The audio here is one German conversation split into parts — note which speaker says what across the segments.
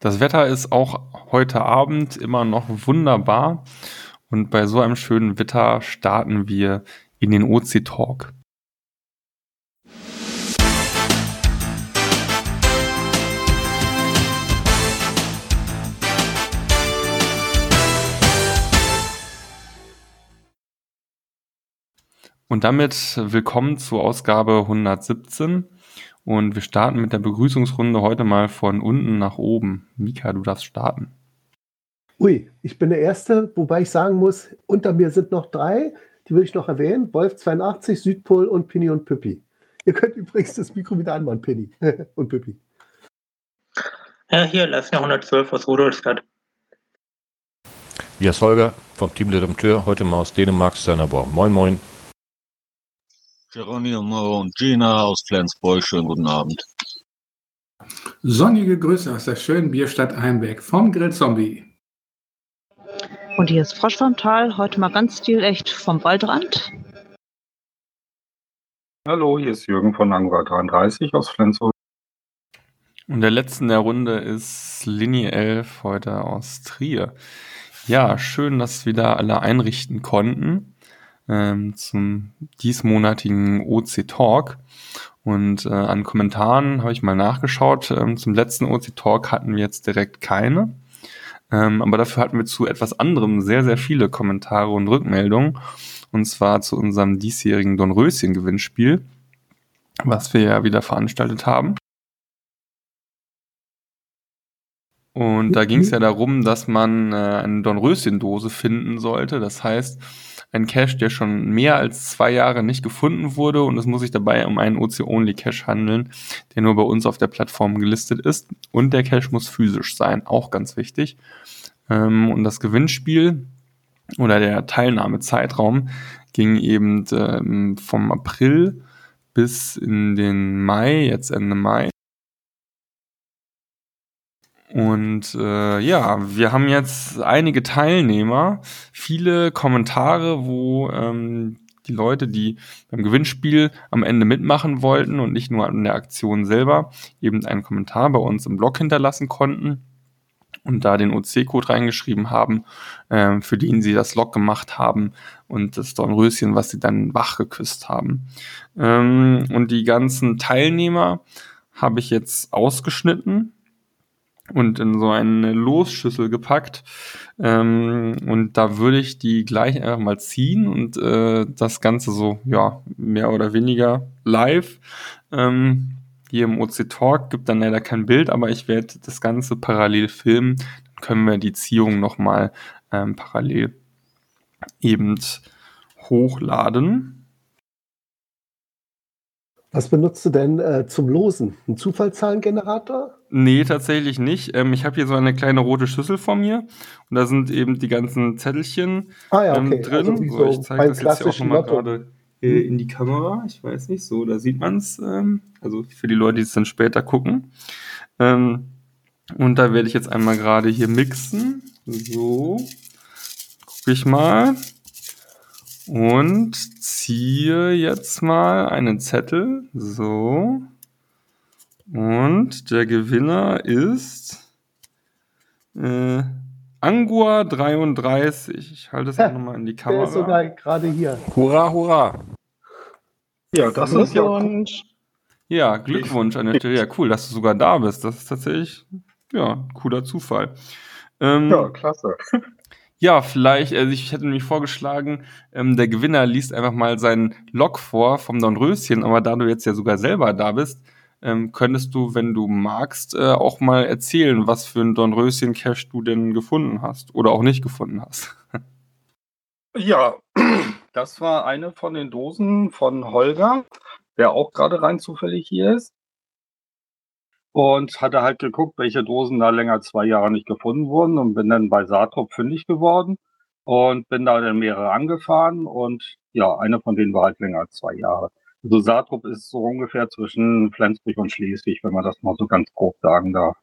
Speaker 1: Das Wetter ist auch heute Abend immer noch wunderbar und bei so einem schönen Wetter starten wir in den OC Talk. Und damit willkommen zur Ausgabe 117. Und wir starten mit der Begrüßungsrunde heute mal von unten nach oben. Mika, du darfst starten.
Speaker 2: Ui, ich bin der Erste, wobei ich sagen muss, unter mir sind noch drei, die will ich noch erwähnen. Wolf 82, Südpol und Pinny und Püppi. Ihr könnt übrigens das Mikro wieder anmachen, Pinny und Püppi.
Speaker 3: Ja, hier, Leslie 112 aus Rudolstadt.
Speaker 4: Ja, Holger vom Team Redempteur, heute mal aus Dänemark, Sönnerborg. Moin, moin.
Speaker 5: Geronimo und Gina aus Flensburg. Schönen guten Abend.
Speaker 6: Sonnige Grüße aus der schönen Bierstadt Einbeck vom Grill Zombie.
Speaker 7: Und hier ist Frosch vom Tal, heute mal ganz stilecht vom Waldrand.
Speaker 8: Hallo, hier ist Jürgen von Angora 33 aus Flensburg.
Speaker 1: Und der letzte in der Runde ist Linie 11 heute aus Trier. Ja, schön, dass wir da alle einrichten konnten ähm, zum diesmonatigen OC Talk. Und äh, an Kommentaren habe ich mal nachgeschaut. Ähm, zum letzten OC Talk hatten wir jetzt direkt keine. Ähm, aber dafür hatten wir zu etwas anderem sehr, sehr viele Kommentare und Rückmeldungen. Und zwar zu unserem diesjährigen Dornröschen-Gewinnspiel, was wir ja wieder veranstaltet haben. Und da ging es ja darum, dass man äh, eine Dornröschen-Dose finden sollte. Das heißt, ein Cache, der schon mehr als zwei Jahre nicht gefunden wurde und es muss sich dabei um einen OC-Only-Cache handeln, der nur bei uns auf der Plattform gelistet ist und der Cache muss physisch sein, auch ganz wichtig. Ähm, und das Gewinnspiel oder der Teilnahmezeitraum ging eben ähm, vom April bis in den Mai, jetzt Ende Mai. Und äh, ja, wir haben jetzt einige Teilnehmer, viele Kommentare, wo ähm, die Leute, die beim Gewinnspiel am Ende mitmachen wollten und nicht nur an der Aktion selber, eben einen Kommentar bei uns im Blog hinterlassen konnten und da den OC-Code reingeschrieben haben, äh, für den sie das Log gemacht haben und das Dornröschen, was sie dann wach geküsst haben. Ähm, und die ganzen Teilnehmer habe ich jetzt ausgeschnitten und in so eine Losschüssel gepackt. Ähm, und da würde ich die gleich einfach mal ziehen und äh, das Ganze so, ja, mehr oder weniger live. Ähm, hier im OC Talk gibt dann leider kein Bild, aber ich werde das Ganze parallel filmen. Dann können wir die Ziehung nochmal ähm, parallel eben hochladen.
Speaker 2: Was benutzt du denn äh, zum Losen? Ein Zufallszahlengenerator?
Speaker 1: Nee, tatsächlich nicht. Ähm, ich habe hier so eine kleine rote Schüssel vor mir und da sind eben die ganzen Zettelchen
Speaker 2: ah, ja, okay.
Speaker 1: ähm, drin.
Speaker 2: Also
Speaker 1: so, ich zeige das jetzt hier auch nochmal gerade äh, in die Kamera. Ich weiß nicht, so, da sieht man es. Ähm, also für die Leute, die es dann später gucken. Ähm, und da werde ich jetzt einmal gerade hier mixen. So, gucke ich mal und ziehe jetzt mal einen Zettel. So. Und der Gewinner ist äh, Angua 33. Ich halte es auch nochmal in die Kamera. Der ist
Speaker 2: sogar gerade hier.
Speaker 1: Hurra, hurra.
Speaker 8: Ja, das ist ja.
Speaker 1: Ja, Glückwunsch an der Stelle. Ja, cool, dass du sogar da bist. Das ist tatsächlich, ja, cooler Zufall.
Speaker 8: Ähm, ja, klasse.
Speaker 1: Ja, vielleicht, also ich hätte nämlich vorgeschlagen, ähm, der Gewinner liest einfach mal seinen Log vor vom Dornröschen, aber da du jetzt ja sogar selber da bist, ähm, könntest du, wenn du magst, äh, auch mal erzählen, was für ein Dornröschen-Cache du denn gefunden hast oder auch nicht gefunden hast.
Speaker 8: ja, das war eine von den Dosen von Holger, der auch gerade rein zufällig hier ist und hatte halt geguckt, welche Dosen da länger zwei Jahre nicht gefunden wurden und bin dann bei Saatrup fündig geworden und bin da dann mehrere angefahren und ja, eine von denen war halt länger als zwei Jahre. Also Saatrup ist so ungefähr zwischen Flensburg und Schleswig, wenn man das mal so ganz grob sagen darf.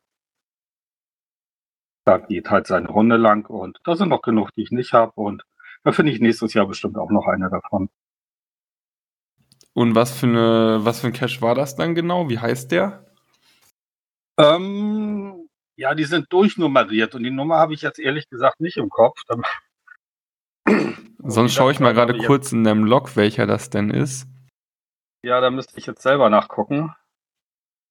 Speaker 8: Da geht halt seine Runde lang und da sind noch genug, die ich nicht habe und da finde ich nächstes Jahr bestimmt auch noch eine davon.
Speaker 1: Und was für eine, was für ein Cache war das dann genau? Wie heißt der?
Speaker 8: Ähm, Ja, die sind durchnummeriert und die Nummer habe ich jetzt ehrlich gesagt nicht im Kopf.
Speaker 1: Sonst schaue ich mal gerade kurz in dem Log, welcher das denn ist.
Speaker 8: Ja, da müsste ich jetzt selber nachgucken.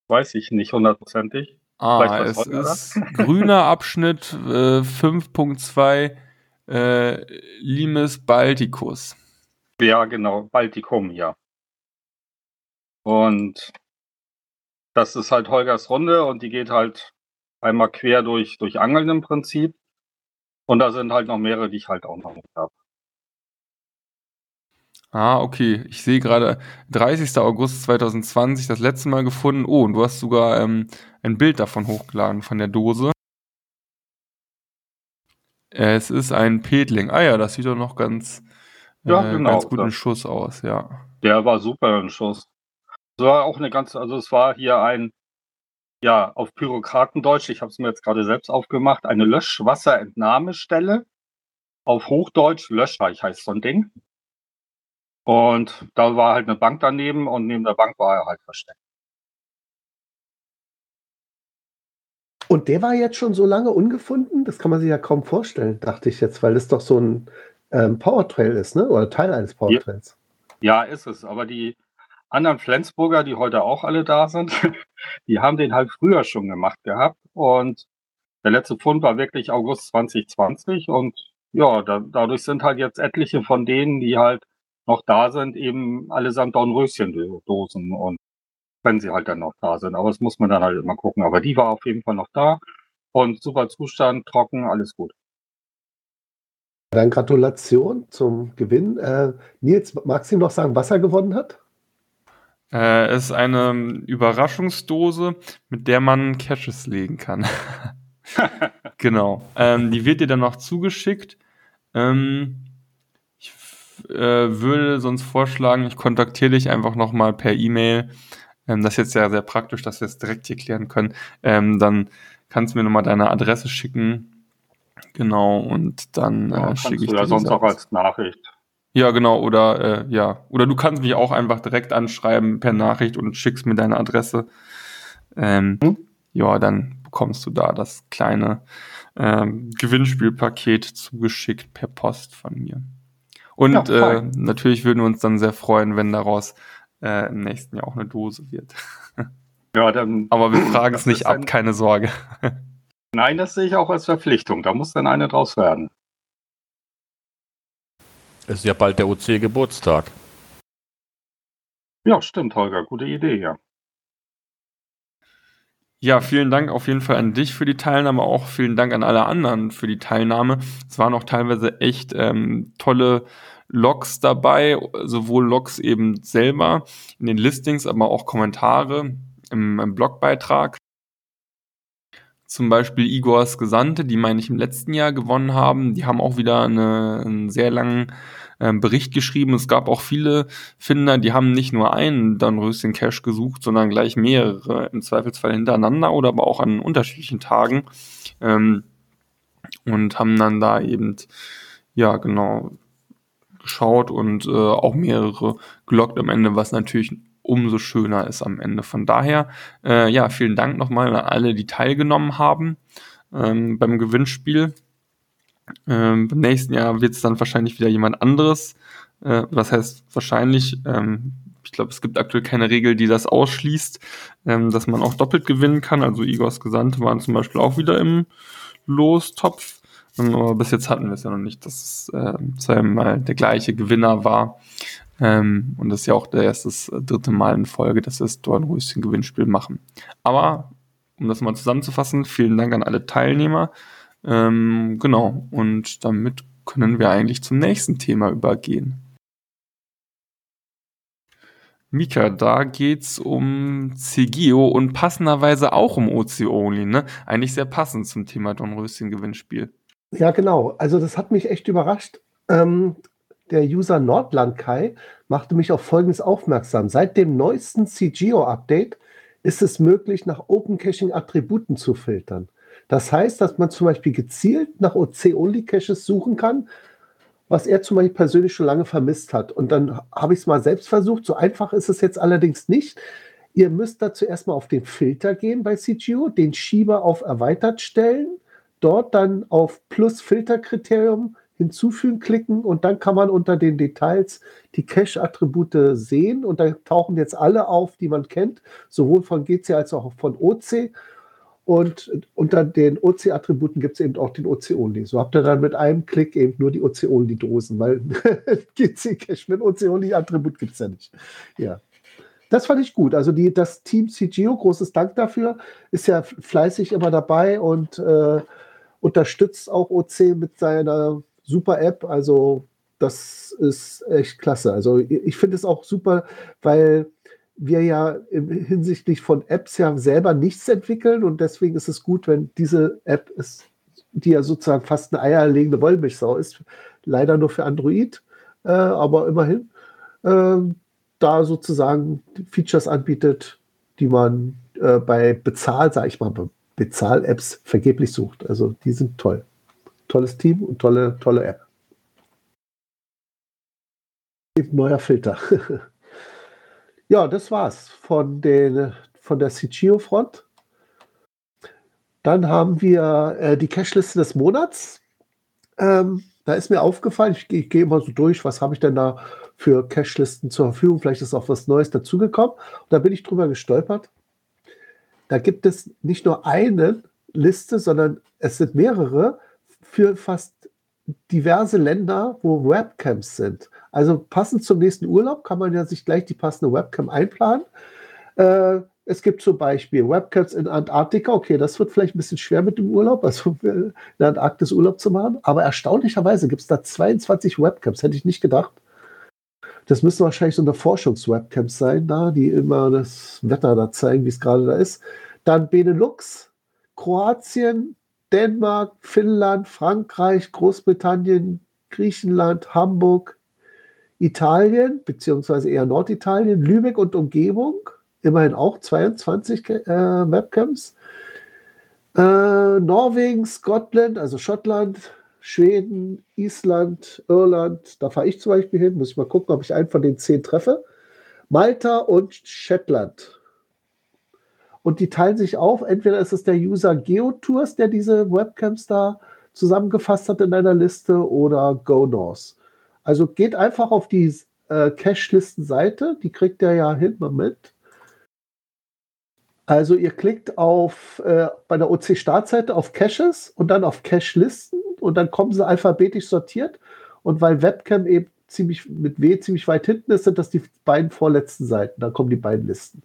Speaker 8: Weiß ich nicht hundertvoltig.
Speaker 1: Ah, es ist grüner Abschnitt äh, 5.2 äh, Limes Balticus.
Speaker 8: Ja, genau, Baltikum, ja. Und das ist halt Holgers Runde und die geht halt einmal quer durch, durch Angeln im Prinzip. Und da sind halt noch mehrere, die ich halt auch noch nicht habe.
Speaker 1: Ah, okay. Ich sehe gerade 30. August 2020 das letzte Mal gefunden. Oh, und du hast sogar ähm, ein Bild davon hochgeladen, von der Dose. Es ist ein Petling. Ah ja, das sieht doch noch ganz,
Speaker 8: Ja,
Speaker 1: äh,
Speaker 8: genau,
Speaker 1: ganz gut in Schuss aus, ja.
Speaker 8: Der war super im Schuss. Es war auch eine ganze, also es war hier ein, ja, auf Bürokratendeutsch, ich habe es mir jetzt gerade selbst aufgemacht, eine Löschwasserentnahmestelle. Auf Hochdeutsch Löschreich heißt so ein Ding. Und da war halt eine Bank daneben und neben der Bank war er halt versteckt.
Speaker 2: Und der war jetzt schon so lange ungefunden? Das kann man sich ja kaum vorstellen, dachte ich jetzt, weil das doch so ein ähm, Powertrail ist, ne? Oder Teil eines Powertrails.
Speaker 8: Ja, ist es. Aber die anderen Flensburger, die heute auch alle da sind, die haben den halt früher schon gemacht gehabt. Und der letzte Fund war wirklich August 2020. Und ja, da, dadurch sind halt jetzt etliche von denen, die halt noch da sind, eben allesamt Dornröschen-Dosen. Und wenn sie halt dann noch da sind. Aber das muss man dann halt immer gucken. Aber die war auf jeden Fall noch da. Und super Zustand, trocken, alles gut.
Speaker 2: Dann Gratulation zum Gewinn. Äh, Nils, magst du ihm noch sagen, was er gewonnen hat?
Speaker 1: Äh, es ist eine Überraschungsdose, mit der man Caches legen kann. genau. Ähm, die wird dir dann noch zugeschickt. Ähm, ich äh, würde sonst vorschlagen, ich kontaktiere dich einfach nochmal per E-Mail. Ähm, das ist jetzt ja sehr praktisch, dass wir es direkt hier klären können. Ähm, dann kannst du mir nochmal deine Adresse schicken. Genau, und dann
Speaker 8: Ja,
Speaker 1: äh, schicke ich dir
Speaker 8: sonst
Speaker 1: das.
Speaker 8: auch als Nachricht.
Speaker 1: Ja, genau, oder äh, ja, oder du kannst mich auch einfach direkt anschreiben per Nachricht und schickst mir deine Adresse. Ähm,
Speaker 8: Hm?
Speaker 1: Ja, dann bekommst du da das kleine ähm, Gewinnspielpaket zugeschickt per Post von mir. Und
Speaker 8: Ja,
Speaker 1: äh, natürlich würden wir uns dann sehr freuen, wenn daraus äh, im nächsten Jahr auch eine Dose wird.
Speaker 8: Ja, dann.
Speaker 1: Aber wir fragen es nicht ab,
Speaker 8: ein-
Speaker 1: keine Sorge.
Speaker 8: Nein, das sehe ich auch als Verpflichtung. Da muss dann eine draus werden.
Speaker 4: Es ist ja bald der OC-Geburtstag.
Speaker 8: Ja, stimmt, Holger. Gute Idee, ja.
Speaker 1: Ja, vielen Dank auf jeden Fall an dich für die Teilnahme, auch vielen Dank an alle anderen für die Teilnahme. Es waren auch teilweise echt ähm, tolle Logs dabei, sowohl Logs eben selber in den Listings, aber auch Kommentare im, im Blogbeitrag. Zum Beispiel Igors Gesandte, die meine ich im letzten Jahr gewonnen haben. Die haben auch wieder eine, einen sehr langen ähm, Bericht geschrieben. Es gab auch viele Finder, die haben nicht nur einen Dornröschen Cache gesucht, sondern gleich mehrere, im Zweifelsfall hintereinander oder aber auch an unterschiedlichen Tagen. Ähm, und haben dann da eben, ja, genau, geschaut und äh, auch mehrere gelockt am Ende, was natürlich umso schöner ist am Ende. Von daher, äh, ja, vielen Dank nochmal an alle, die teilgenommen haben ähm, beim Gewinnspiel. Ähm, Im nächsten Jahr wird es dann wahrscheinlich wieder jemand anderes. Äh, das heißt wahrscheinlich, ähm, ich glaube, es gibt aktuell keine Regel, die das ausschließt, ähm, dass man auch doppelt gewinnen kann. Also Igors Gesandte waren zum Beispiel auch wieder im Lostopf. Ähm, Aber bis jetzt hatten wir es ja noch nicht, dass es äh, zweimal der gleiche Gewinner war. Ähm, und das ist ja auch der erste, das dritte Mal in Folge, dass wir das Dornröschen-Gewinnspiel machen. Aber, um das mal zusammenzufassen, vielen Dank an alle Teilnehmer. Ähm, genau, und damit können wir eigentlich zum nächsten Thema übergehen. Mika, da geht's um CGO und passenderweise auch um OC-Only, ne? Eigentlich sehr passend zum Thema Dornröschen-Gewinnspiel.
Speaker 2: Ja, genau. Also das hat mich echt überrascht. Ähm, der User Nordlandkai machte mich auf Folgendes aufmerksam. Seit dem neuesten CGO-Update ist es möglich, nach Open Caching-Attributen zu filtern. Das heißt, dass man zum Beispiel gezielt nach OC-Only-Caches suchen kann, was er zum Beispiel persönlich schon lange vermisst hat. Und dann habe ich es mal selbst versucht. So einfach ist es jetzt allerdings nicht. Ihr müsst dazu erstmal auf den Filter gehen bei CGO, den Schieber auf erweitert stellen, dort dann auf Plus Filterkriterium hinzufügen klicken und dann kann man unter den Details die Cache-Attribute sehen und da tauchen jetzt alle auf, die man kennt, sowohl von GC als auch von OC. Und unter den OC-Attributen gibt es eben auch den OC-Only. So habt ihr dann mit einem Klick eben nur die OC-Only-Dosen, weil GC-Cache mit OC-Only-Attribut gibt es ja nicht. Ja. Das fand ich gut. Also die, das Team CGO, großes Dank dafür, ist ja fleißig immer dabei und äh, unterstützt auch OC mit seiner super App. Also das ist echt klasse. Also ich finde es auch super, weil wir ja hinsichtlich von Apps ja selber nichts entwickeln und deswegen ist es gut, wenn diese App ist, die ja sozusagen fast eine eierlegende Wollmilchsau ist, leider nur für Android, äh, aber immerhin, äh, da sozusagen Features anbietet, die man äh, bei Bezahl, sage ich mal, Bezahl-Apps vergeblich sucht. Also die sind toll tolles Team und tolle, tolle App. Neuer Filter. ja, das war's von, den, von der CGO-Front. Dann haben wir äh, die Cache-Liste des Monats. Ähm, da ist mir aufgefallen, ich, ich gehe immer so durch, was habe ich denn da für Cache-Listen zur Verfügung? Vielleicht ist auch was Neues dazugekommen. Und da bin ich drüber gestolpert. Da gibt es nicht nur eine Liste, sondern es sind mehrere für fast diverse Länder, wo Webcams sind. Also passend zum nächsten Urlaub kann man ja sich gleich die passende Webcam einplanen. Äh, es gibt zum Beispiel Webcams in Antarktika. Okay, das wird vielleicht ein bisschen schwer mit dem Urlaub, also in der Antarktis Urlaub zu machen. Aber erstaunlicherweise gibt es da 22 Webcams. Hätte ich nicht gedacht. Das müssen wahrscheinlich so eine Forschungs-Webcams sein, da, die immer das Wetter da zeigen, wie es gerade da ist. Dann Benelux, Kroatien, Dänemark, Finnland, Frankreich, Großbritannien, Griechenland, Hamburg, Italien, beziehungsweise eher Norditalien, Lübeck und Umgebung, immerhin auch 22 äh, Webcams. Äh, Norwegen, Scotland, also Schottland, Schweden, Island, Irland, da fahre ich zum Beispiel hin, muss ich mal gucken, ob ich einen von den zehn treffe. Malta und Shetland. Und die teilen sich auf. Entweder ist es der User GeoTours, der diese Webcams da zusammengefasst hat in einer Liste, oder GoNorth. Also geht einfach auf die äh, Cache-Listen-Seite, die kriegt ihr ja hinten mit. Also ihr klickt auf äh, bei der OC-Startseite auf Caches und dann auf Cache-Listen und dann kommen sie alphabetisch sortiert. Und weil Webcam eben ziemlich mit W ziemlich weit hinten ist, sind das die beiden vorletzten Seiten. Da kommen die beiden Listen.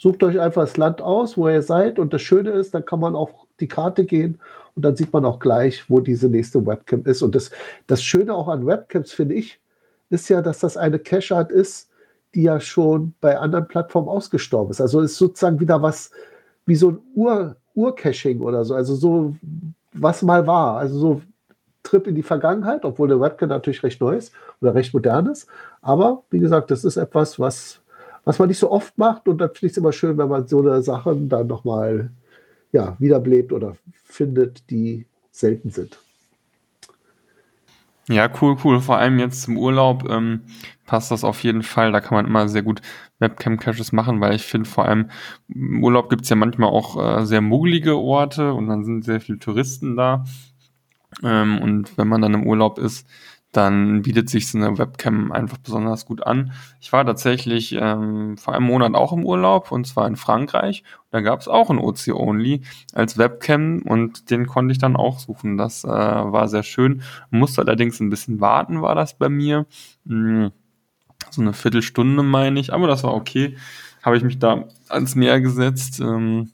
Speaker 2: Sucht euch einfach das Land aus, wo ihr seid. Und das Schöne ist, dann kann man auf die Karte gehen und dann sieht man auch gleich, wo diese nächste Webcam ist. Und das, das Schöne auch an Webcams, finde ich, ist ja, dass das eine Cache-Art ist, die ja schon bei anderen Plattformen ausgestorben ist. Also ist sozusagen wieder was wie so ein Ur, Ur-Caching oder so. Also so, was mal war. Also so Trip in die Vergangenheit, obwohl der Webcam natürlich recht neu ist oder recht modern ist. Aber wie gesagt, das ist etwas, was was man nicht so oft macht. Und dann finde ich es immer schön, wenn man so eine Sachen dann nochmal ja, wiederbelebt oder findet, die selten sind.
Speaker 1: Ja, cool, cool. Vor allem jetzt zum Urlaub ähm, passt das auf jeden Fall. Da kann man immer sehr gut Webcam-Caches machen, weil ich finde, vor allem im Urlaub gibt es ja manchmal auch äh, sehr muggelige Orte und dann sind sehr viele Touristen da. Ähm, und wenn man dann im Urlaub ist, dann bietet sich so eine Webcam einfach besonders gut an. Ich war tatsächlich ähm, vor einem Monat auch im Urlaub und zwar in Frankreich. Da gab es auch ein OC-Only als Webcam und den konnte ich dann auch suchen. Das äh, war sehr schön. Musste allerdings ein bisschen warten, war das bei mir. Hm, so eine Viertelstunde meine ich, aber das war okay. Habe ich mich da ans Meer gesetzt. Ähm,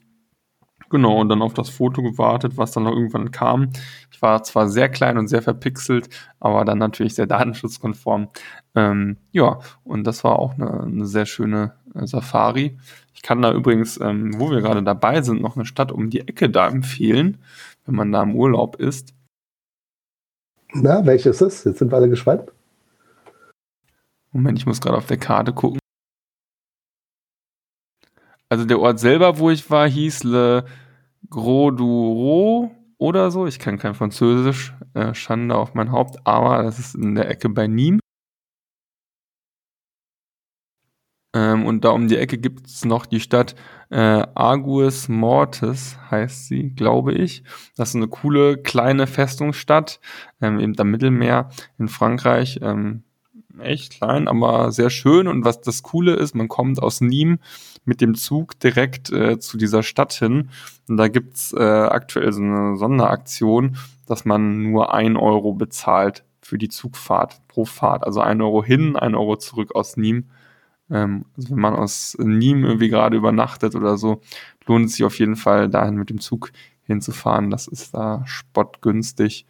Speaker 1: Genau, und dann auf das Foto gewartet, was dann noch irgendwann kam. Ich war zwar sehr klein und sehr verpixelt, aber dann natürlich sehr datenschutzkonform. Ähm, ja, und das war auch eine, eine sehr schöne äh, Safari. Ich kann da übrigens, ähm, wo wir gerade dabei sind, noch eine Stadt um die Ecke da empfehlen, wenn man da im Urlaub ist.
Speaker 2: Na, welches ist es? Jetzt sind wir alle gespannt.
Speaker 1: Moment, ich muss gerade auf der Karte gucken. Also der Ort selber, wo ich war, hieß Le Gros du oder so. Ich kann kein Französisch, äh, Schande auf mein Haupt, aber das ist in der Ecke bei Nîmes. Ähm, und da um die Ecke gibt es noch die Stadt äh, Argus Mortis, heißt sie, glaube ich. Das ist eine coole kleine Festungsstadt, ähm, eben am Mittelmeer in Frankreich. Ähm, echt klein, aber sehr schön. Und was das Coole ist, man kommt aus Nîmes mit dem Zug direkt äh, zu dieser Stadt hin. Und da gibt's äh, aktuell so eine Sonderaktion, dass man nur ein Euro bezahlt für die Zugfahrt pro Fahrt. Also ein Euro hin, ein Euro zurück aus Nîmes. Ähm, also wenn man aus Nîmes irgendwie gerade übernachtet oder so, lohnt es sich auf jeden Fall dahin mit dem Zug hinzufahren. Das ist da spottgünstig.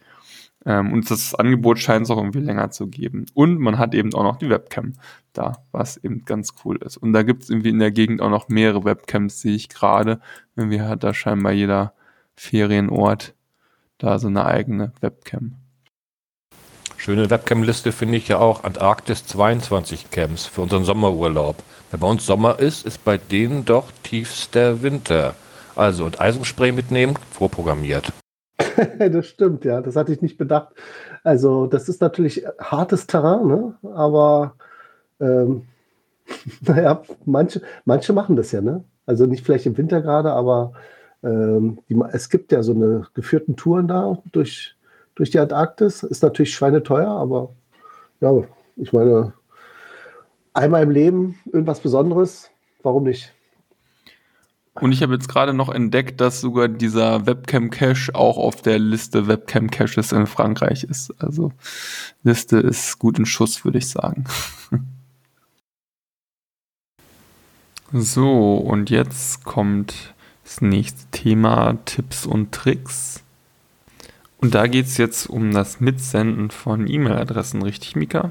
Speaker 1: Ähm, und das Angebot scheint es auch irgendwie länger zu geben. Und man hat eben auch noch die Webcam da, was eben ganz cool ist. Und da gibt es irgendwie in der Gegend auch noch mehrere Webcams, sehe ich gerade. Irgendwie hat da scheinbar jeder Ferienort da so eine eigene Webcam.
Speaker 4: Schöne Webcam-Liste finde ich ja auch Antarktis 22 Camps für unseren Sommerurlaub. Wenn bei uns Sommer ist, ist bei denen doch tiefster Winter. Also und Eisenspray mitnehmen, vorprogrammiert.
Speaker 2: das stimmt, ja. Das hatte ich nicht bedacht. Also, das ist natürlich hartes Terrain, ne? aber ähm, naja, manche, manche machen das ja, ne? Also nicht vielleicht im Winter gerade, aber ähm, die, es gibt ja so eine geführten Touren da durch, durch die Antarktis. Ist natürlich schweineteuer, aber ja, ich meine, einmal im Leben irgendwas Besonderes, warum nicht?
Speaker 1: Und ich habe jetzt gerade noch entdeckt, dass sogar dieser Webcam-Cache auch auf der Liste Webcam-Caches in Frankreich ist. Also Liste ist gut in Schuss, würde ich sagen. so, und jetzt kommt das nächste Thema, Tipps und Tricks. Und da geht es jetzt um das Mitsenden von E-Mail-Adressen, richtig, Mika?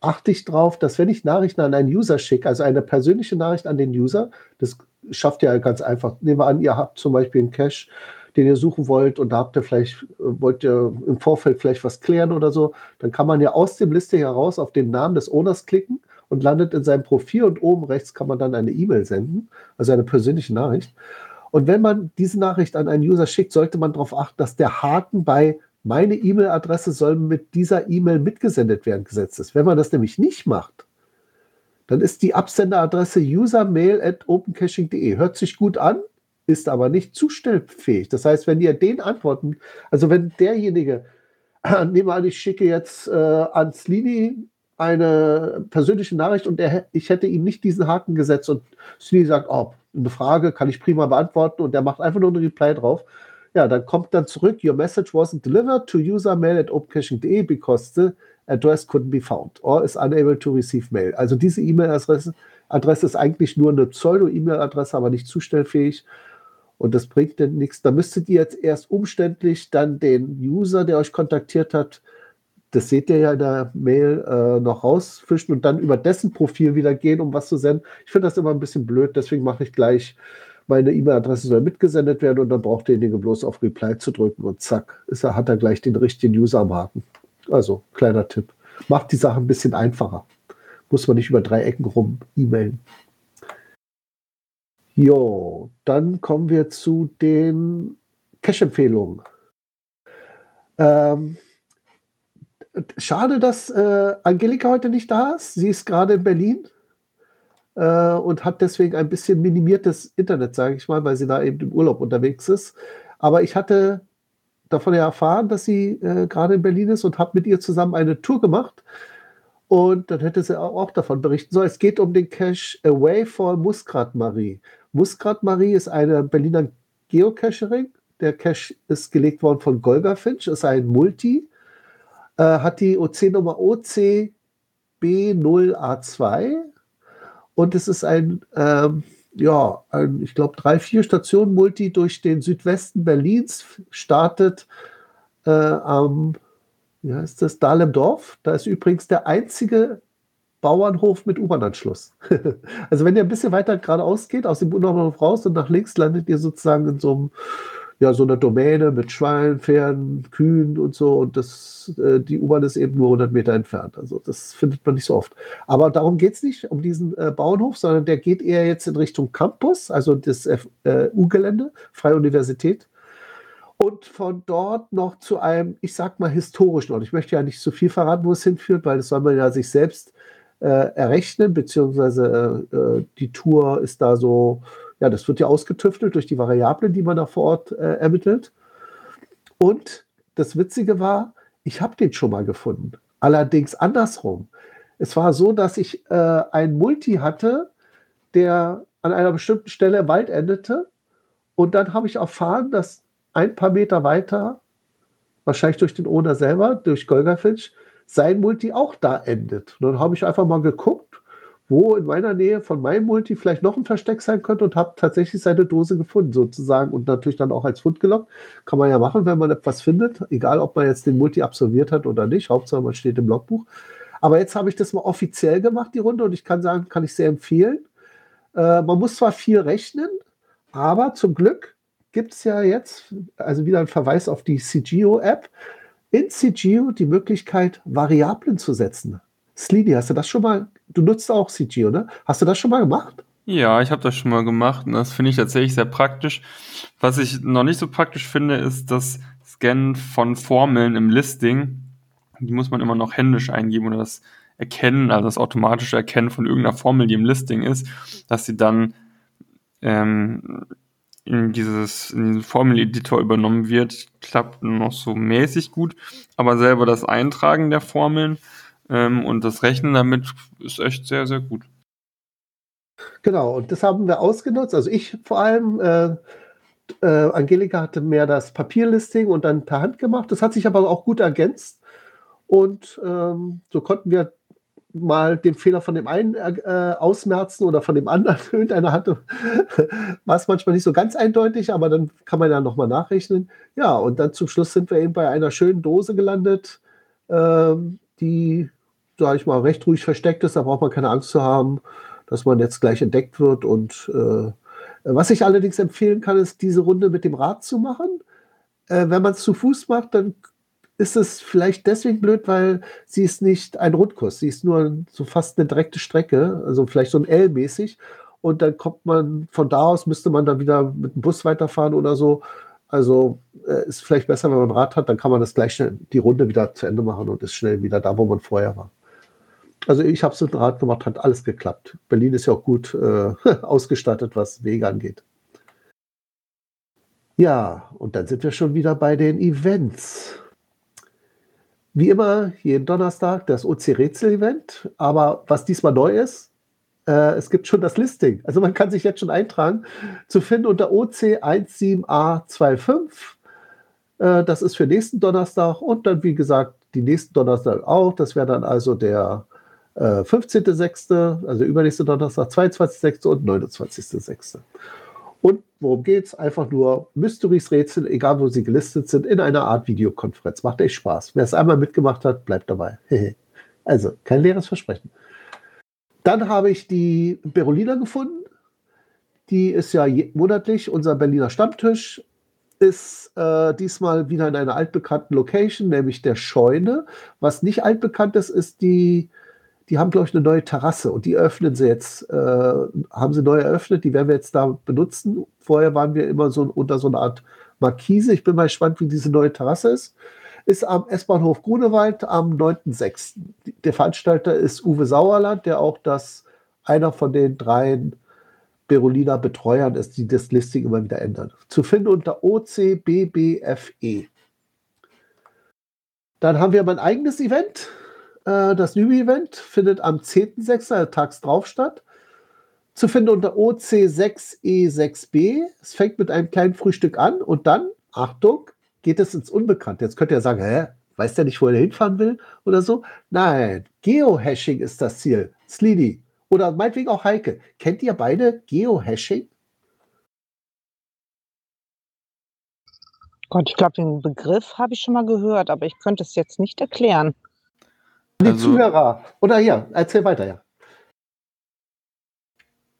Speaker 2: Achte ich darauf, dass wenn ich Nachrichten an einen User schicke, also eine persönliche Nachricht an den User, das schafft ihr ganz einfach. Nehmen wir an, ihr habt zum Beispiel einen Cache, den ihr suchen wollt und da habt ihr vielleicht, äh, wollt ihr im Vorfeld vielleicht was klären oder so, dann kann man ja aus dem Liste heraus auf den Namen des Owners klicken und landet in seinem Profil und oben rechts kann man dann eine E-Mail senden, also eine persönliche Nachricht. Und wenn man diese Nachricht an einen User schickt, sollte man darauf achten, dass der Haken bei meine E-Mail-Adresse soll mit dieser E-Mail mitgesendet werden, gesetzt ist. Wenn man das nämlich nicht macht, dann ist die Absenderadresse usermail.opencaching.de. Hört sich gut an, ist aber nicht zustellfähig. Das heißt, wenn ihr den antworten, also wenn derjenige, nehmen wir an, ich schicke jetzt äh, an Slini eine persönliche Nachricht und er, ich hätte ihm nicht diesen Haken gesetzt und Slini sagt, oh, eine Frage kann ich prima beantworten und der macht einfach nur ein Reply drauf, ja, dann kommt dann zurück, your message wasn't delivered to user mail at opencaching.de because the address couldn't be found or is unable to receive mail. Also diese E-Mail-Adresse Adresse ist eigentlich nur eine Pseudo-E-Mail-Adresse, aber nicht zustellfähig. Und das bringt dann nichts. Da müsstet ihr jetzt erst umständlich dann den User, der euch kontaktiert hat, das seht ihr ja in der Mail, äh, noch rausfischen und dann über dessen Profil wieder gehen, um was zu senden. Ich finde das immer ein bisschen blöd, deswegen mache ich gleich meine E-Mail-Adresse soll mitgesendet werden und dann braucht derjenige bloß auf Reply zu drücken und zack, ist er, hat er gleich den richtigen User am Haken. Also, kleiner Tipp. Macht die Sache ein bisschen einfacher. Muss man nicht über drei Ecken rum e-mailen. Jo, dann kommen wir zu den Cache-Empfehlungen. Ähm, schade, dass äh, Angelika heute nicht da ist. Sie ist gerade in Berlin äh, und hat deswegen ein bisschen minimiertes Internet, sage ich mal, weil sie da eben im Urlaub unterwegs ist. Aber ich hatte davon ja erfahren, dass sie äh, gerade in Berlin ist und habe mit ihr zusammen eine Tour gemacht. Und dann hätte sie auch davon berichten sollen. Es geht um den Cache Away for Muskrat Marie. Muskrat Marie ist eine Berliner Geocachering. Der Cache ist gelegt worden von Golga Finch, ist ein Multi, äh, hat die OC-Nummer OCB0A2 und es ist ein, ähm, ja, ein, ich glaube, drei, vier Stationen Multi durch den Südwesten Berlins startet äh, am, wie heißt das, Dahlemdorf. Da ist übrigens der einzige Bauernhof mit U-Bahn-Anschluss. also wenn ihr ein bisschen weiter geradeaus geht, aus dem U-Bahnhof raus und nach links landet ihr sozusagen in so einem ja, so eine Domäne mit Schweinen, Pferden, Kühen und so. Und das, äh, die U-Bahn ist eben nur 100 Meter entfernt. Also das findet man nicht so oft. Aber darum geht es nicht, um diesen äh, Bauernhof, sondern der geht eher jetzt in Richtung Campus, also das äh, U-Gelände, Freie Universität. Und von dort noch zu einem, ich sag mal, historischen Ort. Ich möchte ja nicht zu viel verraten, wo es hinführt, weil das soll man ja sich selbst äh, errechnen, beziehungsweise äh, äh, die Tour ist da so, ja, das wird ja ausgetüftelt durch die Variablen, die man da vor Ort äh, ermittelt. Und das Witzige war, ich habe den schon mal gefunden. Allerdings andersrum. Es war so, dass ich äh, ein Multi hatte, der an einer bestimmten Stelle im Wald endete. Und dann habe ich erfahren, dass ein paar Meter weiter, wahrscheinlich durch den Owner selber, durch Golgafitch, sein Multi auch da endet. Und dann habe ich einfach mal geguckt, wo in meiner Nähe von meinem Multi vielleicht noch ein Versteck sein könnte und habe tatsächlich seine Dose gefunden, sozusagen. Und natürlich dann auch als Fund gelockt. Kann man ja machen, wenn man etwas findet, egal ob man jetzt den Multi absolviert hat oder nicht. Hauptsache, man steht im Logbuch. Aber jetzt habe ich das mal offiziell gemacht, die Runde, und ich kann sagen, kann ich sehr empfehlen. Äh, man muss zwar viel rechnen, aber zum Glück gibt es ja jetzt, also wieder ein Verweis auf die CGO-App, in CGO die Möglichkeit, Variablen zu setzen. Sleedy, hast du das schon mal, du nutzt auch CGO, ne? Hast du das schon mal gemacht?
Speaker 1: Ja, ich habe das schon mal gemacht und das finde ich tatsächlich sehr praktisch. Was ich noch nicht so praktisch finde, ist das Scannen von Formeln im Listing. Die muss man immer noch händisch eingeben oder das Erkennen, also das automatische Erkennen von irgendeiner Formel, die im Listing ist, dass sie dann ähm, in dieses in diesen Formeleditor übernommen wird, klappt noch so mäßig gut, aber selber das Eintragen der Formeln ähm, und das Rechnen damit ist echt sehr, sehr gut.
Speaker 2: Genau, und das haben wir ausgenutzt. Also ich vor allem, äh, äh, Angelika hatte mehr das Papierlisting und dann per Hand gemacht. Das hat sich aber auch gut ergänzt. Und ähm, so konnten wir mal den Fehler von dem einen äh, ausmerzen oder von dem anderen. Irgendeiner hatte, war es manchmal nicht so ganz eindeutig, aber dann kann man ja nochmal nachrechnen. Ja, und dann zum Schluss sind wir eben bei einer schönen Dose gelandet, ähm, die, sage ich mal, recht ruhig versteckt ist. Da braucht man keine Angst zu haben, dass man jetzt gleich entdeckt wird. Und äh, was ich allerdings empfehlen kann, ist, diese Runde mit dem Rad zu machen. Äh, wenn man es zu Fuß macht, dann ist es vielleicht deswegen blöd, weil sie ist nicht ein Rundkurs, sie ist nur so fast eine direkte Strecke, also vielleicht so ein L-mäßig. Und dann kommt man von da aus, müsste man dann wieder mit dem Bus weiterfahren oder so. Also äh, ist vielleicht besser, wenn man ein Rad hat, dann kann man das gleich schnell, die Runde wieder zu Ende machen und ist schnell wieder da, wo man vorher war. Also ich habe es mit Rad gemacht, hat alles geklappt. Berlin ist ja auch gut äh, ausgestattet, was Wege angeht. Ja, und dann sind wir schon wieder bei den Events. Wie immer, jeden Donnerstag das OC-Rätsel-Event. Aber was diesmal neu ist, äh, es gibt schon das Listing. Also man kann sich jetzt schon eintragen. Zu finden unter OC17A25. Äh, das ist für nächsten Donnerstag und dann, wie gesagt, die nächsten Donnerstag auch. Das wäre dann also der äh, 15.06., also übernächste Donnerstag, 22.06. und 29.06. Und worum geht's? Einfach nur Mysteries Rätsel, egal wo sie gelistet sind, in einer Art Videokonferenz. Macht echt Spaß. Wer es einmal mitgemacht hat, bleibt dabei. also, kein leeres Versprechen. Dann habe ich die Berolina gefunden. Die ist ja monatlich unser Berliner Stammtisch. Ist äh, diesmal wieder in einer altbekannten Location, nämlich der Scheune. Was nicht altbekannt ist, ist die die haben, glaube ich, eine neue Terrasse und die öffnen sie jetzt, äh, haben sie neu eröffnet, die werden wir jetzt da benutzen. Vorher waren wir immer so unter so einer Art Markise. Ich bin mal gespannt, wie diese neue Terrasse ist. Ist am S-Bahnhof Grunewald am 9.6. Der Veranstalter ist Uwe Sauerland, der auch das einer von den drei Berolina Betreuern ist, die das Listing immer wieder ändern. Zu finden unter OCBBFE. Dann haben wir mein eigenes Event. Äh, das Newbie-Event findet am 10.06. tags drauf statt. Zu finden unter OC6E6B. Es fängt mit einem kleinen Frühstück an und dann, Achtung, geht es ins Unbekannte. Jetzt könnt ihr sagen, hä, weiß der nicht, wo er hinfahren will oder so? Nein, Geohashing ist das Ziel. Sleedy. Oder meinetwegen auch Heike. Kennt ihr beide Geohashing?
Speaker 9: Gott, ich glaube, den Begriff habe ich schon mal gehört, aber ich könnte es jetzt nicht erklären.
Speaker 2: Die also, Zuhörer. Oder ja, erzähl weiter, ja.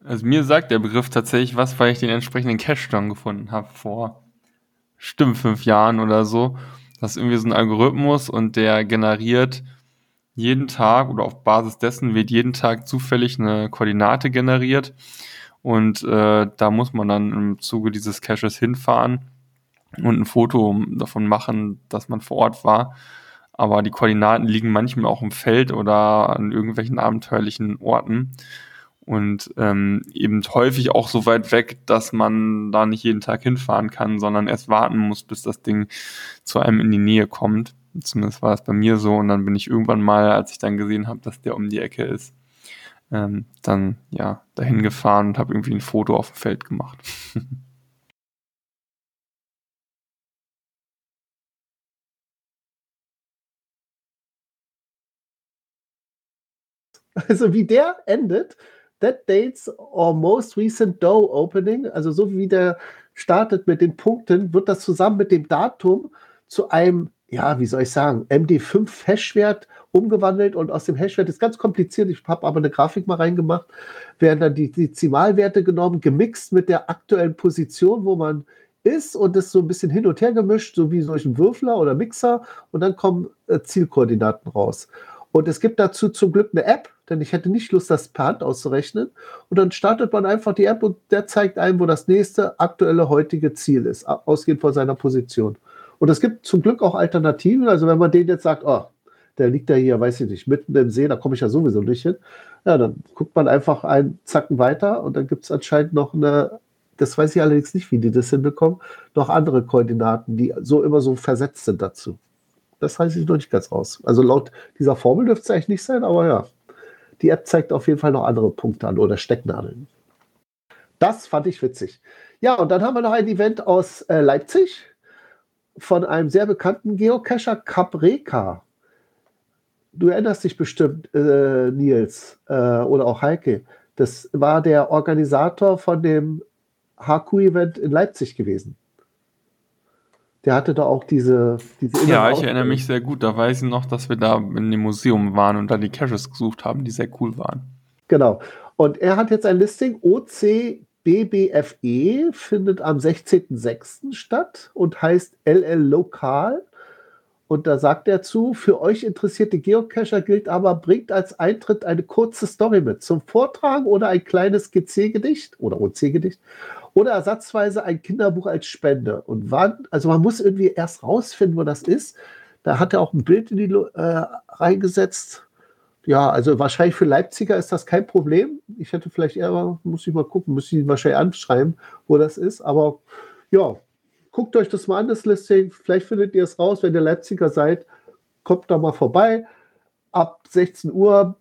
Speaker 1: Also mir sagt der Begriff tatsächlich was, weil ich den entsprechenden Cache dann gefunden habe vor stimmt fünf Jahren oder so. Das ist irgendwie so ein Algorithmus und der generiert jeden Tag oder auf Basis dessen wird jeden Tag zufällig eine Koordinate generiert und äh, da muss man dann im Zuge dieses Caches hinfahren und ein Foto davon machen, dass man vor Ort war. Aber die Koordinaten liegen manchmal auch im Feld oder an irgendwelchen abenteuerlichen Orten und ähm, eben häufig auch so weit weg, dass man da nicht jeden Tag hinfahren kann, sondern erst warten muss, bis das Ding zu einem in die Nähe kommt. Zumindest war es bei mir so und dann bin ich irgendwann mal, als ich dann gesehen habe, dass der um die Ecke ist, ähm, dann ja dahin gefahren und habe irgendwie ein Foto auf dem Feld gemacht.
Speaker 2: Also wie der endet, that dates or most recent Doe Opening, also so wie der startet mit den Punkten, wird das zusammen mit dem Datum zu einem, ja, wie soll ich sagen, MD5 Hashwert umgewandelt und aus dem Hashwert ist ganz kompliziert. Ich habe aber eine Grafik mal reingemacht, werden dann die Dezimalwerte genommen, gemixt mit der aktuellen Position, wo man ist und das so ein bisschen hin und her gemischt, so wie solch ein Würfler oder Mixer und dann kommen äh, Zielkoordinaten raus. Und es gibt dazu zum Glück eine App, denn ich hätte nicht Lust, das per Hand auszurechnen. Und dann startet man einfach die App und der zeigt einem, wo das nächste aktuelle heutige Ziel ist, ausgehend von seiner Position. Und es gibt zum Glück auch Alternativen. Also wenn man den jetzt sagt, oh, der liegt ja hier, weiß ich nicht, mitten im See, da komme ich ja sowieso nicht hin. Ja, dann guckt man einfach einen Zacken weiter und dann gibt es anscheinend noch eine, das weiß ich allerdings nicht, wie die das hinbekommen, noch andere Koordinaten, die so immer so versetzt sind dazu. Das heißt ich noch nicht ganz raus. Also laut dieser Formel dürfte es eigentlich nicht sein, aber ja. Die App zeigt auf jeden Fall noch andere Punkte an oder Stecknadeln. Das fand ich witzig. Ja, und dann haben wir noch ein Event aus äh, Leipzig von einem sehr bekannten Geocacher, Capreka. Du erinnerst dich bestimmt, äh, Nils äh, oder auch Heike. Das war der Organisator von dem HQ-Event in Leipzig gewesen der hatte da auch diese, diese
Speaker 1: Ja, ich erinnere mich sehr gut. Da weiß ich noch, dass wir da in dem Museum waren und da die Caches gesucht haben, die sehr cool waren.
Speaker 2: Genau. Und er hat jetzt ein Listing OCBBFE, findet am 16.06. statt und heißt LL Lokal. Und da sagt er zu, für euch interessierte Geocacher gilt aber, bringt als Eintritt eine kurze Story mit zum Vortragen oder ein kleines GC-Gedicht oder OC-Gedicht oder ersatzweise ein Kinderbuch als Spende. Und wann, also man muss irgendwie erst rausfinden, wo das ist. Da hat er auch ein Bild in die äh, reingesetzt. Ja, also wahrscheinlich für Leipziger ist das kein Problem. Ich hätte vielleicht eher, muss ich mal gucken, muss ich wahrscheinlich anschreiben, wo das ist. Aber ja, guckt euch das mal an, das Listing. Vielleicht findet ihr es raus, wenn ihr Leipziger seid. Kommt da mal vorbei. Ab 16 Uhr,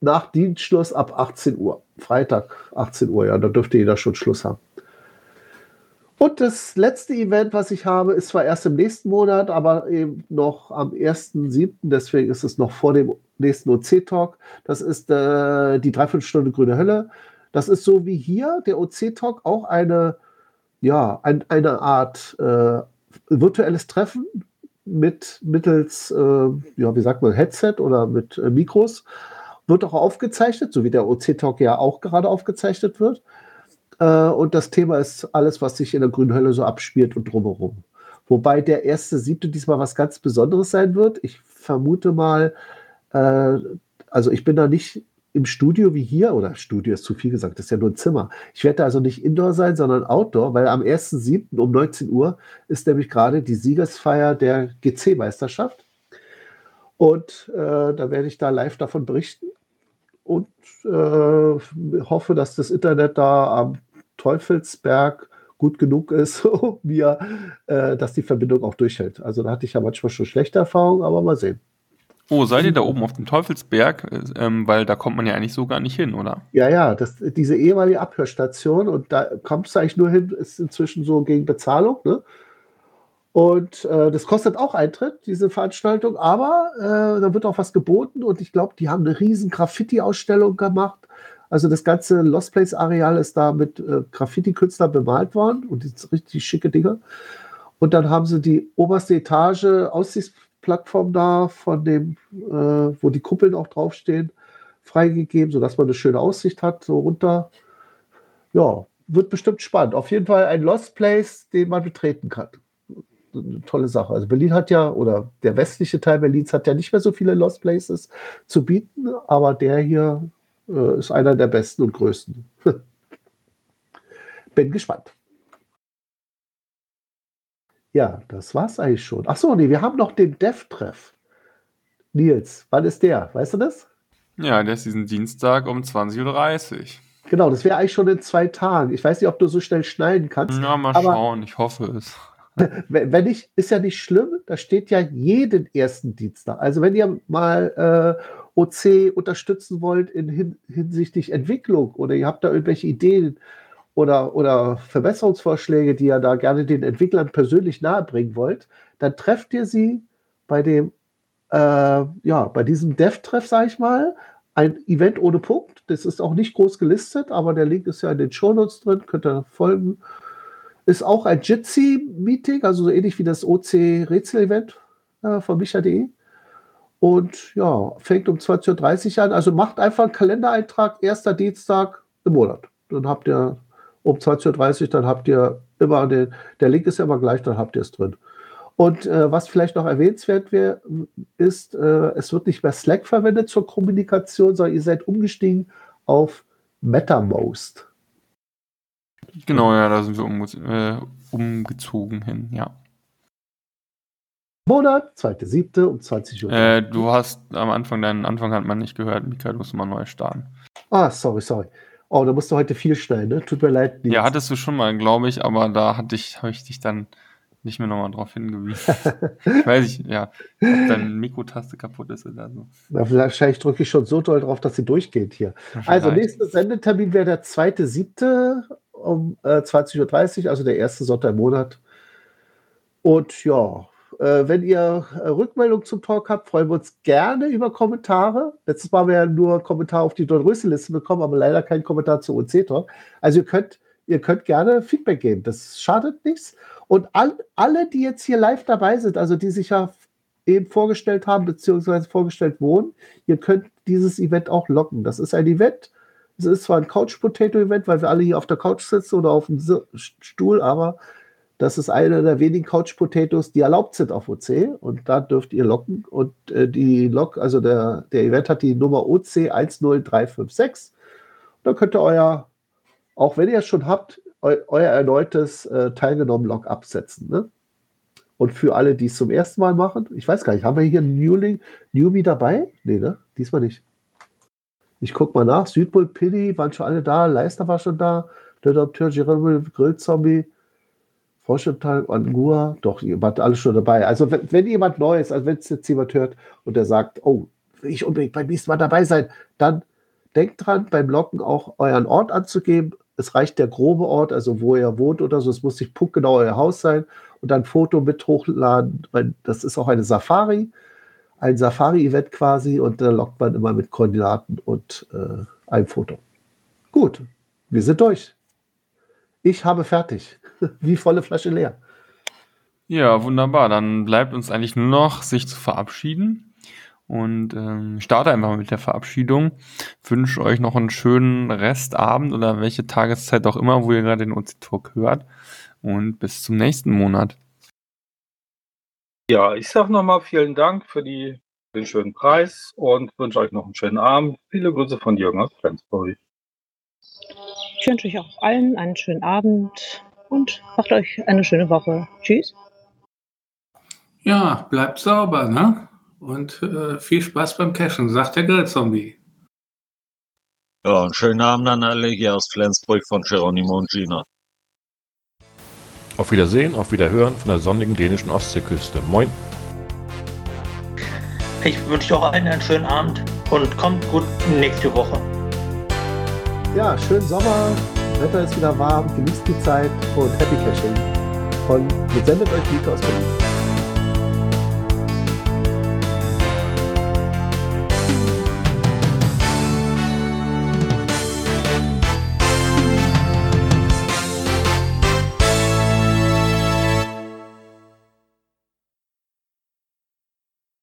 Speaker 2: nach Dienstschluss ab 18 Uhr. Freitag 18 Uhr, ja, da dürfte jeder schon Schluss haben. Und das letzte Event, was ich habe, ist zwar erst im nächsten Monat, aber eben noch am 1.7., deswegen ist es noch vor dem nächsten OC-Talk. Das ist äh, die Dreiviertelstunde Grüne Hölle. Das ist so wie hier, der OC-Talk, auch eine, ja, ein, eine Art äh, virtuelles Treffen mit mittels, äh, ja, wie sagt man, Headset oder mit äh, Mikros. Wird auch aufgezeichnet, so wie der OC-Talk ja auch gerade aufgezeichnet wird. Äh, und das Thema ist alles, was sich in der grünen Hölle so abspielt und drumherum. Wobei der erste siebte diesmal was ganz Besonderes sein wird. Ich vermute mal, äh, also ich bin da nicht im Studio wie hier, oder Studio ist zu viel gesagt, das ist ja nur ein Zimmer. Ich werde also nicht Indoor sein, sondern Outdoor, weil am 1.7. um 19 Uhr ist nämlich gerade die Siegersfeier der GC-Meisterschaft. Und äh, da werde ich da live davon berichten und äh, hoffe, dass das Internet da am Teufelsberg gut genug ist, um mir, äh, dass die Verbindung auch durchhält. Also da hatte ich ja manchmal schon schlechte Erfahrungen, aber mal sehen.
Speaker 1: Oh, seid ihr da oben auf dem Teufelsberg? Ähm, weil da kommt man ja eigentlich so gar nicht hin, oder?
Speaker 2: Ja, ja, das, diese ehemalige Abhörstation und da kommst du eigentlich nur hin, ist inzwischen so gegen Bezahlung, ne? Und äh, das kostet auch Eintritt, diese Veranstaltung, aber äh, da wird auch was geboten und ich glaube, die haben eine riesen Graffiti-Ausstellung gemacht also das ganze Lost Place Areal ist da mit äh, Graffiti-Künstlern bemalt worden und richtig schicke Dinger. Und dann haben sie die oberste Etage, Aussichtsplattform da, von dem, äh, wo die Kuppeln auch draufstehen, freigegeben, sodass man eine schöne Aussicht hat, so runter. Ja, wird bestimmt spannend. Auf jeden Fall ein Lost Place, den man betreten kann. Eine tolle Sache. Also Berlin hat ja, oder der westliche Teil Berlins hat ja nicht mehr so viele Lost Places zu bieten, aber der hier äh, ist einer der besten und größten. Bin gespannt. Ja, das war's eigentlich schon. Ach so, nee, wir haben noch den Dev-Treff. Nils, wann ist der? Weißt du das?
Speaker 1: Ja, der ist diesen Dienstag um 20.30 Uhr.
Speaker 2: Genau, das wäre eigentlich schon in zwei Tagen. Ich weiß nicht, ob du so schnell schneiden kannst.
Speaker 1: Ja, mal schauen, ich hoffe es.
Speaker 2: wenn nicht, ist ja nicht schlimm. Da steht ja jeden ersten Dienstag. Also wenn ihr mal äh, OC unterstützen wollt in hin, hinsichtlich Entwicklung oder ihr habt da irgendwelche Ideen oder, oder Verbesserungsvorschläge, die ihr da gerne den Entwicklern persönlich nahebringen wollt, dann trefft ihr sie bei dem, äh, ja, bei diesem Dev-Treff, sag ich mal. Ein Event ohne Punkt. Das ist auch nicht groß gelistet, aber der Link ist ja in den Shownotes drin, könnt ihr folgen. Ist auch ein Jitsi-Meeting, also so ähnlich wie das OC-Rätsel-Event äh, von micha.de. Und ja, fängt um 20.30 Uhr an. Also macht einfach einen Kalendereintrag, erster Dienstag im Monat. Dann habt ihr um 20.30 Uhr, dann habt ihr immer den, der Link ist ja immer gleich, dann habt ihr es drin. Und äh, was vielleicht noch erwähnenswert wär, ist, äh, es wird nicht mehr Slack verwendet zur Kommunikation, sondern ihr seid umgestiegen auf MetaMost.
Speaker 1: Genau, ja, da sind wir umge äh, umgezogen hin, ja.
Speaker 2: Monat, zweite, siebte um 20 Uhr.
Speaker 1: Äh, du hast am Anfang, deinen Anfang hat man nicht gehört, Mika, du musst mal neu starten.
Speaker 2: Ah, sorry, sorry. Oh, da musst du heute viel schneiden, ne? Tut mir leid. Nils.
Speaker 1: Ja, hattest du schon mal, glaube ich, aber da hatte ich, habe ich dich dann nicht mehr nochmal drauf hingewiesen. ich weiß nicht, ja, ob deine Mikrotaste kaputt ist oder so.
Speaker 2: Na, wahrscheinlich drücke ich schon so doll drauf, dass sie durchgeht hier. Also, nächster Sendetermin wäre der zweite, siebte um äh, 20.30 Uhr, also der erste Sonntag im Monat. Und ja, äh, wenn ihr äh, Rückmeldung zum Talk habt, freuen wir uns gerne über Kommentare. Letztes Mal haben wir ja nur Kommentare auf die Dornrösel-Liste bekommen, aber leider keinen Kommentar zu OC-Talk. Also ihr könnt, ihr könnt gerne Feedback geben. Das schadet nichts. Und all, alle, die jetzt hier live dabei sind, also die sich ja eben vorgestellt haben, beziehungsweise vorgestellt wurden, ihr könnt dieses Event auch locken. Das ist ein Event. Es ist zwar ein Couch-Potato-Event, weil wir alle hier auf der Couch sitzen oder auf dem Stuhl, aber das ist einer der wenigen Couch Potatoes, die erlaubt sind auf OC und da dürft ihr locken. Und äh, die Lok, also der, der Event hat die Nummer OC 10356. Und dann könnt ihr euer, auch wenn ihr es schon habt, eu, euer erneutes äh, teilgenommen Log absetzen. Ne? Und für alle, die es zum ersten Mal machen, ich weiß gar nicht, haben wir hier einen Newling, Newbie dabei? Nee, ne? Diesmal nicht. Ich guck mal nach. Südpol, Piddy, waren schon alle da. Leister war schon da. Der Doktor, Jeremy, Grillzombie. Froschental, Angua, doch, ihr wart alle schon dabei. Also wenn, wenn jemand Neues, also wenn es jetzt jemand hört und der sagt, oh, will ich unbedingt beim nächsten Mal dabei sein, dann denkt dran, beim Locken auch euren Ort anzugeben. Es reicht der grobe Ort, also wo ihr wohnt oder so. Es muss nicht punktgenau euer Haus sein und dann Foto mit hochladen, das ist auch eine Safari, ein Safari-Event quasi und da lockt man immer mit Koordinaten und äh, einem Foto. Gut, wir sind durch. Ich habe fertig. Wie volle Flasche leer.
Speaker 1: Ja, wunderbar. Dann bleibt uns eigentlich nur noch, sich zu verabschieden. Und ähm, ich starte einfach mit der Verabschiedung. Wünsche euch noch einen schönen Restabend oder welche Tageszeit auch immer, wo ihr gerade den OC-Talk hört. Und bis zum nächsten Monat.
Speaker 8: Ja, ich sag nochmal vielen Dank für die, den schönen Preis und wünsche euch noch einen schönen Abend. Viele Grüße von Jürgen aus Flensburg.
Speaker 9: Ich wünsche euch auch allen einen schönen Abend und macht euch eine schöne Woche. Tschüss.
Speaker 6: Ja, bleibt sauber, ne? Und äh, viel Spaß beim Cashen, sagt der Grillzombie.
Speaker 5: Ja, einen schönen Abend an alle hier aus Flensburg von Geronimo und Gina.
Speaker 4: Auf Wiedersehen, auf Wiederhören von der sonnigen dänischen Ostseeküste. Moin.
Speaker 3: Ich wünsche auch allen einen schönen Abend und kommt gut nächste Woche.
Speaker 2: Ja, schönen Sommer. Wetter ist wieder warm. Genießt die Zeit und Happy Caching. Von gesendet euch Mika aus Berlin.